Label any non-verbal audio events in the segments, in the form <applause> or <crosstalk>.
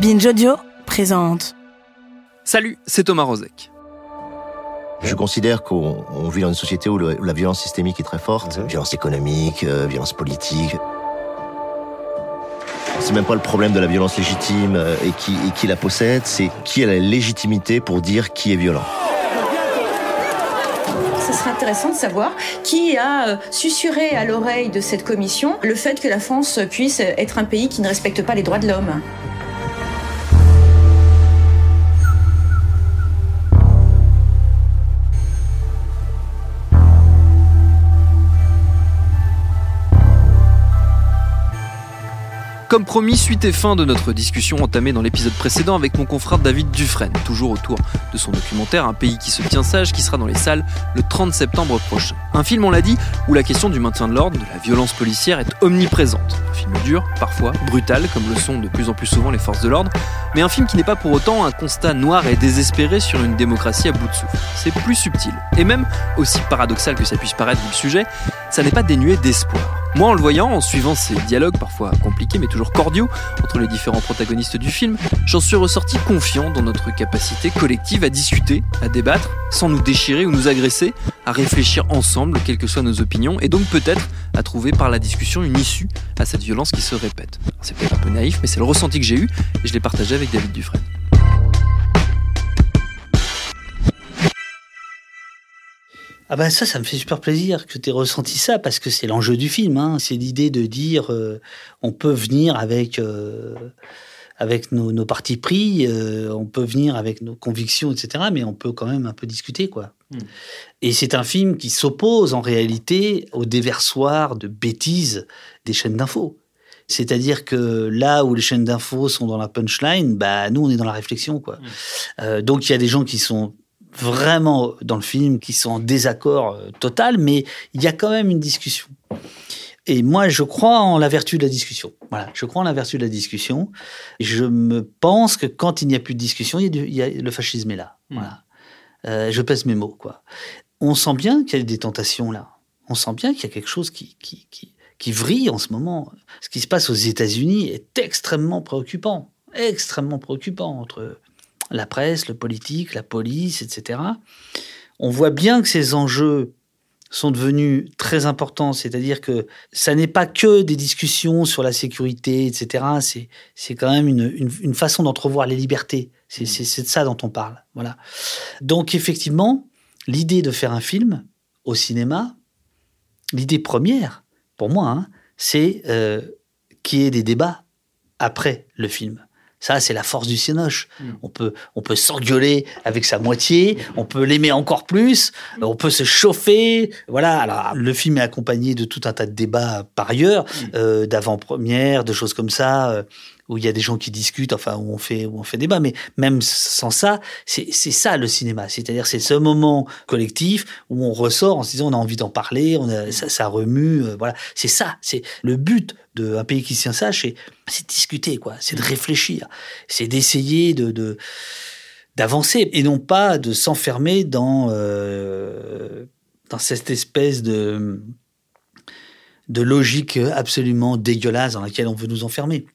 Binge Audio présente. Salut, c'est Thomas Rozek. Je considère qu'on on vit dans une société où, le- où la violence systémique est très forte, violence économique, euh, violence politique. C'est même pas le problème de la violence légitime euh, et qui, et qui la possède, c'est qui a la légitimité pour dire qui est violent. Ce serait intéressant de savoir qui a euh, susurré à l'oreille de cette commission le fait que la France puisse être un pays qui ne respecte pas les droits de l'homme. Comme promis, suite et fin de notre discussion entamée dans l'épisode précédent avec mon confrère David Dufresne, toujours autour de son documentaire Un pays qui se tient sage, qui sera dans les salles le 30 septembre prochain. Un film, on l'a dit, où la question du maintien de l'ordre, de la violence policière est omniprésente. Un film dur, parfois brutal, comme le sont de plus en plus souvent les forces de l'ordre, mais un film qui n'est pas pour autant un constat noir et désespéré sur une démocratie à bout de souffle. C'est plus subtil. Et même, aussi paradoxal que ça puisse paraître vu le sujet, ça n'est pas dénué d'espoir. Moi, en le voyant, en suivant ces dialogues parfois compliqués mais toujours cordiaux entre les différents protagonistes du film, j'en suis ressorti confiant dans notre capacité collective à discuter, à débattre, sans nous déchirer ou nous agresser, à réfléchir ensemble, quelles que soient nos opinions, et donc peut-être à trouver par la discussion une issue à cette violence qui se répète. C'est peut-être un peu naïf, mais c'est le ressenti que j'ai eu, et je l'ai partagé avec David Dufresne. Ah bah ça, ça me fait super plaisir que tu aies ressenti ça parce que c'est l'enjeu du film. Hein. C'est l'idée de dire euh, on peut venir avec euh, avec nos, nos partis pris, euh, on peut venir avec nos convictions, etc. Mais on peut quand même un peu discuter, quoi. Et c'est un film qui s'oppose en réalité au déversoir de bêtises des chaînes d'infos. C'est-à-dire que là où les chaînes d'infos sont dans la punchline, bah nous on est dans la réflexion, quoi. Euh, donc il y a des gens qui sont vraiment dans le film, qui sont en désaccord euh, total, mais il y a quand même une discussion. Et moi, je crois en la vertu de la discussion. Voilà, je crois en la vertu de la discussion. Je me pense que quand il n'y a plus de discussion, il y a, du- il y a- le fascisme est là. Voilà. Euh, je pèse mes mots, quoi. On sent bien qu'il y a des tentations là. On sent bien qu'il y a quelque chose qui, qui, qui, qui vrille en ce moment. Ce qui se passe aux États-Unis est extrêmement préoccupant. Extrêmement préoccupant entre la presse, le politique, la police, etc. On voit bien que ces enjeux sont devenus très importants, c'est-à-dire que ça n'est pas que des discussions sur la sécurité, etc. C'est, c'est quand même une, une, une façon d'entrevoir les libertés. C'est, c'est, c'est de ça dont on parle. Voilà. Donc effectivement, l'idée de faire un film au cinéma, l'idée première, pour moi, hein, c'est euh, qu'il y ait des débats après le film. Ça, c'est la force du cinoche. On peut, on peut s'engueuler avec sa moitié, on peut l'aimer encore plus, on peut se chauffer. Voilà. Alors, le film est accompagné de tout un tas de débats par ailleurs, euh, d'avant-première, de choses comme ça, euh, où il y a des gens qui discutent, enfin, où on fait, où on fait débat. Mais même sans ça, c'est ça le cinéma. C'est-à-dire, c'est ce moment collectif où on ressort en se disant, on a envie d'en parler, on ça, remue. euh, voilà. C'est ça. C'est le but d'un pays qui se tient sage, c'est discuter, quoi. C'est de réfléchir. C'est d'essayer de, d'avancer et non pas de s'enfermer dans euh, dans cette espèce de de logique absolument dégueulasse dans laquelle on veut nous enfermer.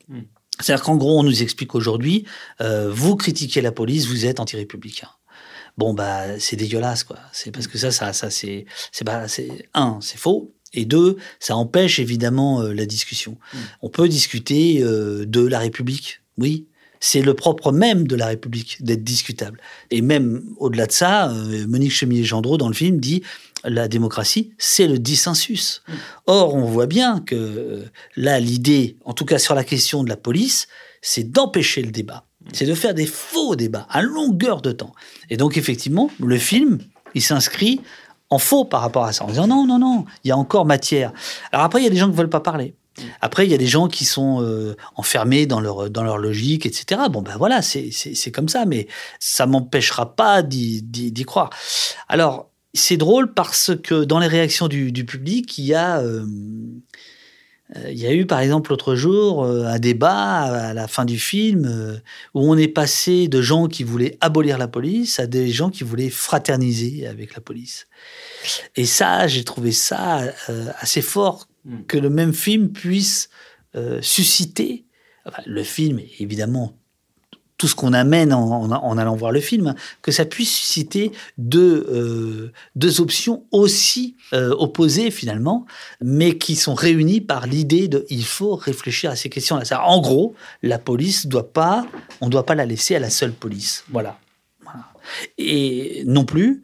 C'est-à-dire qu'en gros, on nous explique aujourd'hui, euh, vous critiquez la police, vous êtes anti-républicain. Bon, bah, c'est dégueulasse, quoi. C'est parce que ça, ça, ça, c'est, c'est pas, c'est, un, c'est faux. Et deux, ça empêche évidemment euh, la discussion. On peut discuter euh, de la République, oui. C'est le propre même de la République d'être discutable. Et même au-delà de ça, euh, Monique Chemillé-Gendreau, dans le film, dit la démocratie, c'est le dissensus. Or, on voit bien que euh, là, l'idée, en tout cas sur la question de la police, c'est d'empêcher le débat. C'est de faire des faux débats à longueur de temps. Et donc, effectivement, le film, il s'inscrit en faux par rapport à ça, en disant non, non, non, il y a encore matière. Alors après, il y a des gens qui veulent pas parler. Après, il y a des gens qui sont euh, enfermés dans leur, dans leur logique, etc. Bon, ben voilà, c'est comme ça, mais ça m'empêchera pas d'y croire. Alors, c'est drôle parce que dans les réactions du, public, il y a... Euh, euh, il y a eu par exemple l'autre jour un débat à la fin du film où on est passé de gens qui voulaient abolir la police à des gens qui voulaient fraterniser avec la police. Et ça, j'ai trouvé ça assez fort Hmm. que le même film puisse euh, susciter, le film, évidemment, tout ce qu'on amène en, allant voir le film, que ça puisse susciter deux, euh, deux options aussi euh, opposées finalement, mais qui sont réunies par l'idée de il faut réfléchir à ces questions-là. En gros, la police doit pas, on ne doit pas la laisser à la seule police. Voilà. Et non plus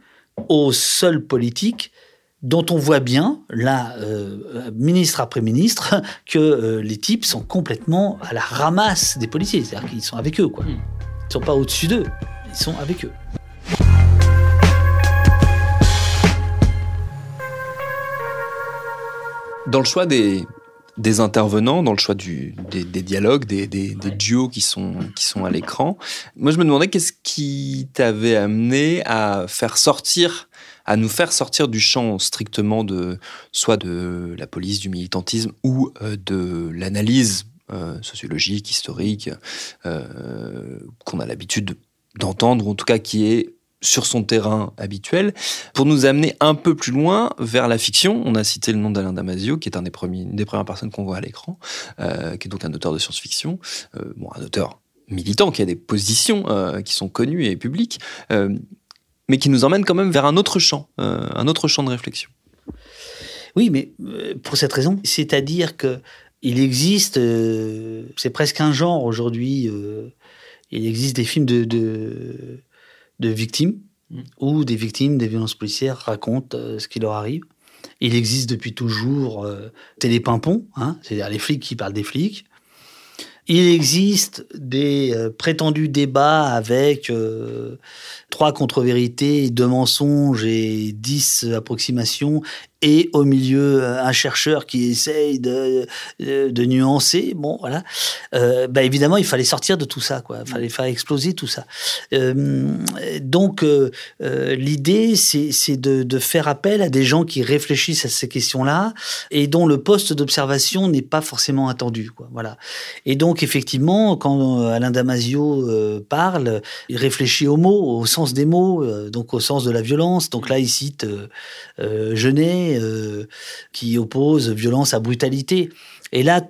aux seuls politiques dont on voit bien, là, euh, ministre après ministre, <laughs> que euh, les types sont complètement à la ramasse des policiers. C'est-à-dire qu'ils sont avec eux, quoi. Ils ne sont pas au-dessus d'eux, ils sont avec eux. Dans le choix des, des intervenants, dans le choix du, des, dialogues, des, des, duos qui sont, qui sont à l'écran, moi je me demandais qu'est-ce qui t'avait amené à faire sortir à nous faire sortir du champ strictement de soit de la police, du militantisme ou euh, de l'analyse euh, sociologique, historique, euh, qu'on a l'habitude d'entendre, ou en tout cas qui est sur son terrain habituel, pour nous amener un peu plus loin vers la fiction. On a cité le nom d'Alain Damasio, qui est un des premiers, une des premières personnes qu'on voit à l'écran, qui est donc un auteur de science-fiction, bon, un auteur militant qui a des positions qui sont connues et publiques, mais qui nous emmène quand même vers un autre champ, euh, un autre champ de réflexion. Oui, mais euh, pour cette raison, c'est-à-dire que il existe, euh, c'est presque un genre aujourd'hui. il existe des films de, de, victimes mm. où des victimes des violences policières racontent ce qui leur arrive. Il existe depuis toujours Télépimpon, hein, c'est-à-dire les flics qui parlent des flics. Il existe des prétendus débats avec trois contre-vérités, deux mensonges et dix approximations et au milieu un chercheur qui essaye de, de, nuancer. Bon, voilà. Euh, bah évidemment, il fallait sortir de tout ça, quoi. Il fallait faire exploser tout ça. Euh, donc, euh, euh l'idée, c'est de, faire appel à des gens qui réfléchissent à ces questions-là et dont le poste d'observation n'est pas forcément attendu. Voilà. Et donc, effectivement, quand euh, Alain Damasio euh, parle, il réfléchit aux mots, au sens des mots, donc au sens de la violence. Donc là, il cite Genet euh, qui oppose violence à brutalité. Et là,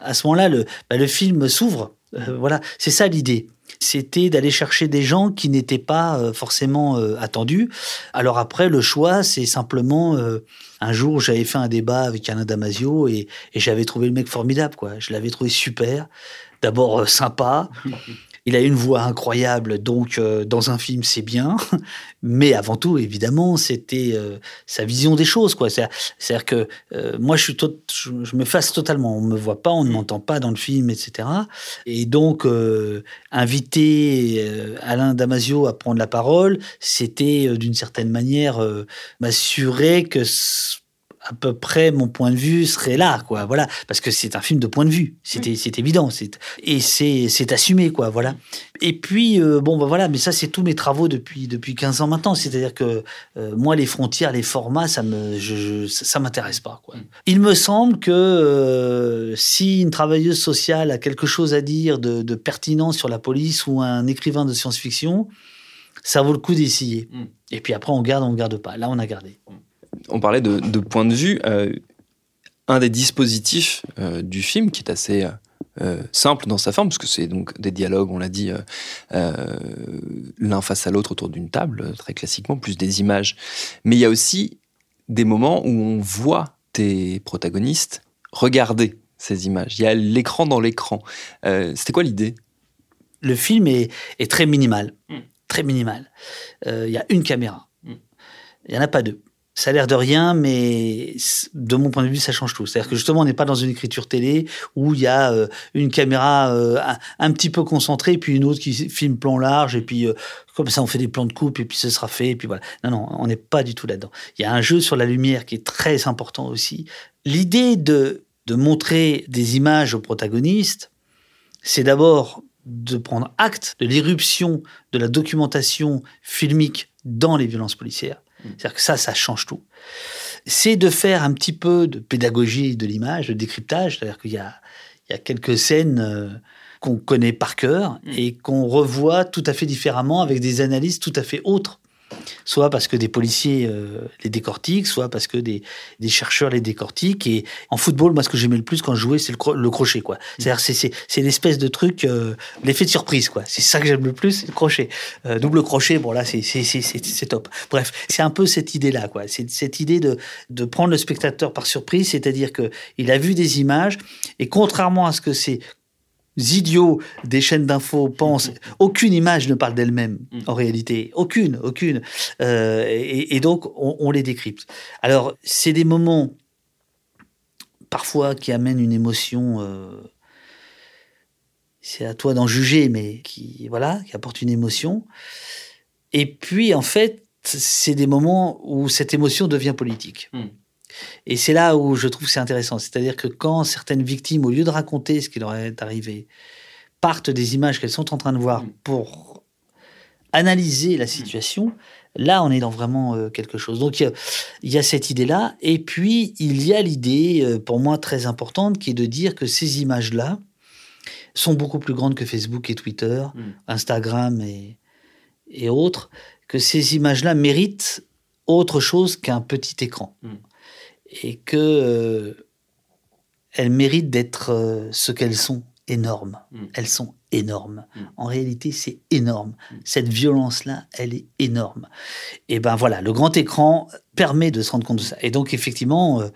à ce moment-là, le, bah, film s'ouvre. Euh, voilà, c'est ça l'idée. C'était d'aller chercher des gens qui n'étaient pas euh, forcément attendus. Alors après, le choix, c'est simplement un jour, j'avais fait un débat avec Alain Damasio et, et j'avais trouvé le mec formidable. Quoi. Je l'avais trouvé super. D'abord sympa. <laughs> Il a une voix incroyable, donc euh, dans un film c'est bien, <laughs> mais avant tout évidemment c'était euh, sa vision des choses quoi. C'est-à-dire que euh, moi je suis je, me fasse totalement, on me voit pas, on ne m'entend pas dans le film, etc. Et donc inviter Alain Damasio à prendre la parole, c'était d'une certaine manière m'assurer que à peu près mon point de vue serait là, quoi. Voilà, parce que c'est un film de point de vue, c'est c'est évident, c'est et c'est c'est assumé, quoi. Voilà. Et puis euh, bon, bah voilà, mais ça c'est tous mes travaux depuis depuis 15 ans maintenant. C'est-à-dire que euh, moi les frontières, les formats, ça me je, ça m'intéresse pas, quoi. Mm. Il me semble que euh, si une travailleuse sociale a quelque chose à dire de, de pertinent sur la police ou un écrivain de science-fiction, ça vaut le coup d'essayer. Mm. Et puis après on garde, on garde pas. Là on a gardé. Mm on parlait de, point de vue. Euh, un des dispositifs euh, du film, qui est assez euh, simple dans sa forme, parce que c'est donc des dialogues, on l'a dit, l'un face à l'autre autour d'une table, très classiquement, plus des images. Mais il y a aussi des moments où on voit tes protagonistes regarder ces images. Il y a l'écran dans l'écran. C'était quoi l'idée? Le film est, très minimal. Hmm. Très minimal. Il y a une caméra. Hmm. Il n'y en a pas deux. Ça a l'air de rien, mais de mon point de vue, ça change tout. C'est-à-dire que justement, on n'est pas dans une écriture télé où il y a euh, une caméra euh, un, petit peu concentrée, puis une autre qui filme plan large, et puis euh, comme ça, on fait des plans de coupe, et puis ce sera fait, et puis voilà. Non, non, on n'est pas du tout là-dedans. Il y a un jeu sur la lumière qui est très important aussi. L'idée de montrer des images aux protagonistes, c'est d'abord de prendre acte de l'irruption de la documentation filmique dans les violences policières. C'est-à-dire que ça, ça change tout. C'est de faire un petit peu de pédagogie de l'image, de décryptage. C'est-à-dire qu'il y a, il y a quelques scènes euh, qu'on connaît par cœur et qu'on revoit tout à fait différemment avec des analyses tout à fait autres. Soit parce que des policiers euh, les décortiquent, soit parce que des, des chercheurs les décortiquent. Et en football, moi, ce que j'aimais le plus quand je jouais, c'est le, cro- le crochet, quoi. C'est-à-dire, c'est, c'est, c'est l'espèce de truc, euh, l'effet de surprise, quoi. C'est ça que j'aime le plus, c'est le crochet. Euh, double crochet, bon, là, c'est, c'est, c'est, c'est, c'est top. Bref, c'est un peu cette idée-là, quoi. C'est cette idée de, de prendre le spectateur par surprise, c'est-à-dire que il a vu des images, et contrairement à ce que ces idiots des chaînes d'infos pensent, aucune image ne parle d'elle-même, en réalité. Aucune, aucune. Euh, et, et donc, on, on les décrypte. Alors, c'est des moments, parfois, qui amènent une émotion... euh, c'est à toi d'en juger, mais qui, voilà, qui apporte une émotion. Et puis, en fait, c'est des moments où cette émotion devient politique. Mm. Et c'est là où je trouve que c'est intéressant. C'est-à-dire que quand certaines victimes, au lieu de raconter ce qui leur est arrivé, partent des images qu'elles sont en train de voir pour analyser la situation, là, on est dans vraiment euh, quelque chose. Donc, il y a, cette idée-là. Et puis, il y a l'idée, euh, pour moi, très importante, qui est de dire que ces images-là sont beaucoup plus grandes que Facebook et Twitter, Instagram et, et autres, que ces images-là méritent autre chose qu'un petit écran. Et que euh, elles méritent d'être euh, ce qu'elles sont, énormes. Elles sont énormes. En réalité, c'est énorme. Cette violence-là, elle est énorme. Et ben voilà, le grand écran permet de se rendre compte de ça. Et donc, effectivement, euh,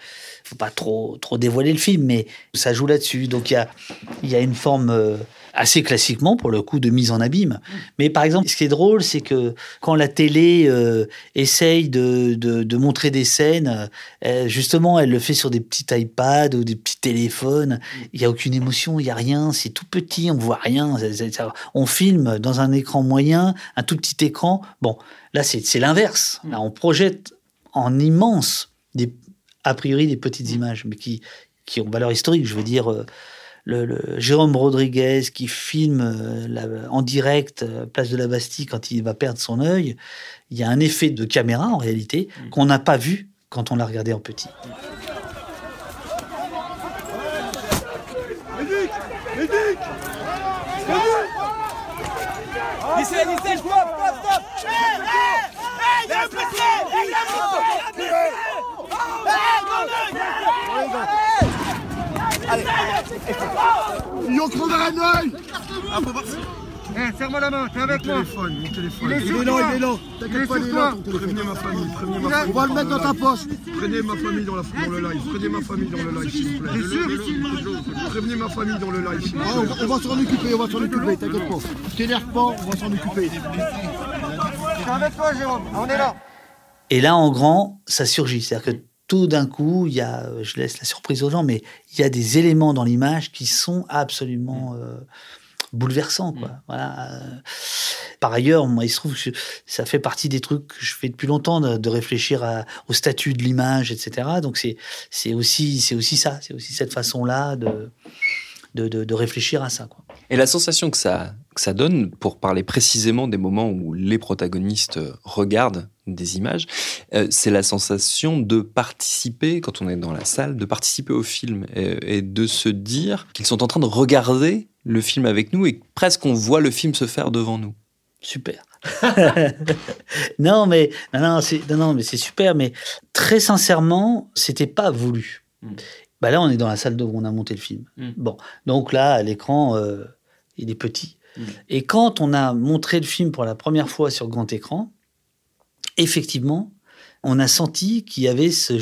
faut pas trop, trop dévoiler le film, mais ça joue là-dessus. Donc, il y a, il y a une forme euh, assez classiquement, pour le coup, de mise en abîme. Mais par exemple, ce qui est drôle, c'est que quand la télé euh, essaye de, de, de montrer des scènes, euh, justement, elle le fait sur des petits iPads ou des petits téléphones. Il y a aucune émotion, il y a rien, c'est tout petit, on voit rien. On filme dans un écran moyen, un tout petit écran. Bon, là, c'est c'est l'inverse. Là, on projette en immense, des, a priori, des petites images, mais qui, qui ont valeur historique. Je veux dire, euh, le, le Jérôme Rodriguez qui filme euh, la- en direct euh, Place de la Bastille quand il va perdre son œil, il y a un effet de caméra en réalité qu'on n'a pas vu quand on l'a regardé en petit. Ils ont crevé un œil Eh, serre-moi la main, t'es avec moi. téléphone, mon téléphone. Il est Il est là, il est là. T'inquiète pas, il est toi. là. Prévenez ma famille, prévenez ma famille. On va le mettre dans ta poche. Prenez ma famille dans, la, dans le live. Prenez ma famille dans le live, s'il vous plaît. Prévenez ma famille dans le live, s'il vous Ah, plaît. on, va- on va s'en occuper, on va s'en occuper, t'inquiète pas. T'énerve pas, on va s'en occuper. Je suis avec toi, Jérôme. On est là. Et là, en grand, ça surgit. C'est-à-dire que tout d'un coup, il y a, euh, je laisse la surprise aux gens, mais il y a des éléments dans l'image qui sont absolument euh, bouleversants. Quoi. Voilà. euh. Par ailleurs, moi, il se trouve que je- ça fait partie des trucs que je fais depuis longtemps, de, de réfléchir à- au statut de l'image, etc. Donc c'est c'est aussi, c'est aussi ça, c'est aussi cette façon-là de, de, de, de réfléchir à ça. Quoi. Et la sensation que ça, que ça donne, pour parler précisément des moments où les protagonistes regardent des images, euh, c'est la sensation de participer, quand on est dans la salle, de participer au film et, et de se dire qu'ils sont en train de regarder le film avec nous et que presque on voit le film se faire devant nous. Super. <laughs> non, mais non, non, c'est non, non, mais c'est super. Mais très sincèrement, c'était pas voulu. Mm. Bah là, on est dans la salle où on a monté le film. Mm. Bon, donc là, à l'écran, euh, il est petit. Mm. Et quand on a montré le film pour la première fois sur grand écran, effectivement, on a senti qu'il y avait ce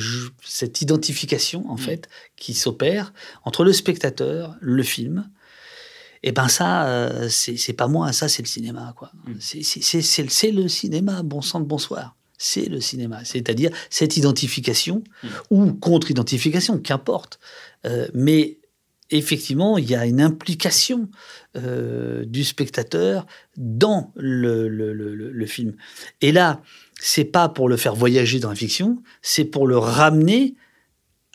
cette identification en fait qui s'opère entre le spectateur, le film. Et ben ça, euh, c'est pas moi, ça c'est le cinéma quoi. C'est c'est- le- cinéma, bon sang de bonsoir. c'est le cinéma. C'est-à-dire cette identification ou contre-identification, qu'importe. Euh, mais effectivement, il y a une implication euh, du spectateur dans le, le, le, le, film. Et là, c'est pas pour le faire voyager dans la fiction, c'est pour le ramener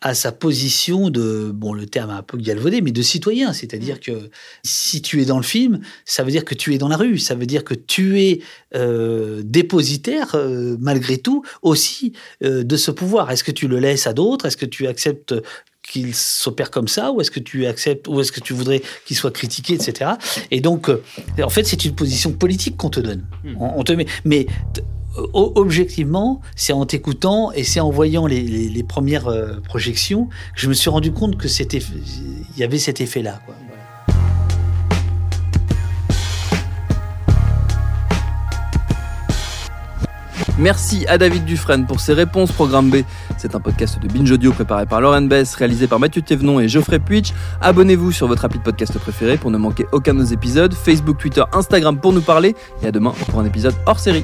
à sa position de, bon, le terme un peu galvaudé, mais de citoyen. C'est-à-dire que si tu es dans le film, ça veut dire que tu es dans la rue, ça veut dire que tu es euh, dépositaire, euh, malgré tout, aussi euh, de ce pouvoir. Est-ce que tu le laisses à d'autres? Est-ce que tu acceptes qu'il s'opère comme ça? Ou est-ce que tu acceptes ou est-ce que tu voudrais qu'il soit critiqué etc et donc en fait c'est une position politique qu'on te donne. On, on te met mais objectivement, c'est en t'écoutant et c'est en voyant les, les, premières euh, projections que je me suis rendu compte que c'était, il y avait cet effet-là. Merci à David Dufresne pour ses réponses. Programme B, c'est un podcast de Binge Audio préparé par Lauren Bess, réalisé par Mathieu Thévenon et Geoffrey Puitch. Abonnez-vous sur votre appli de podcast préféré pour ne manquer aucun de nos épisodes. Facebook, Twitter, Instagram pour nous parler. Et à demain pour un épisode hors série.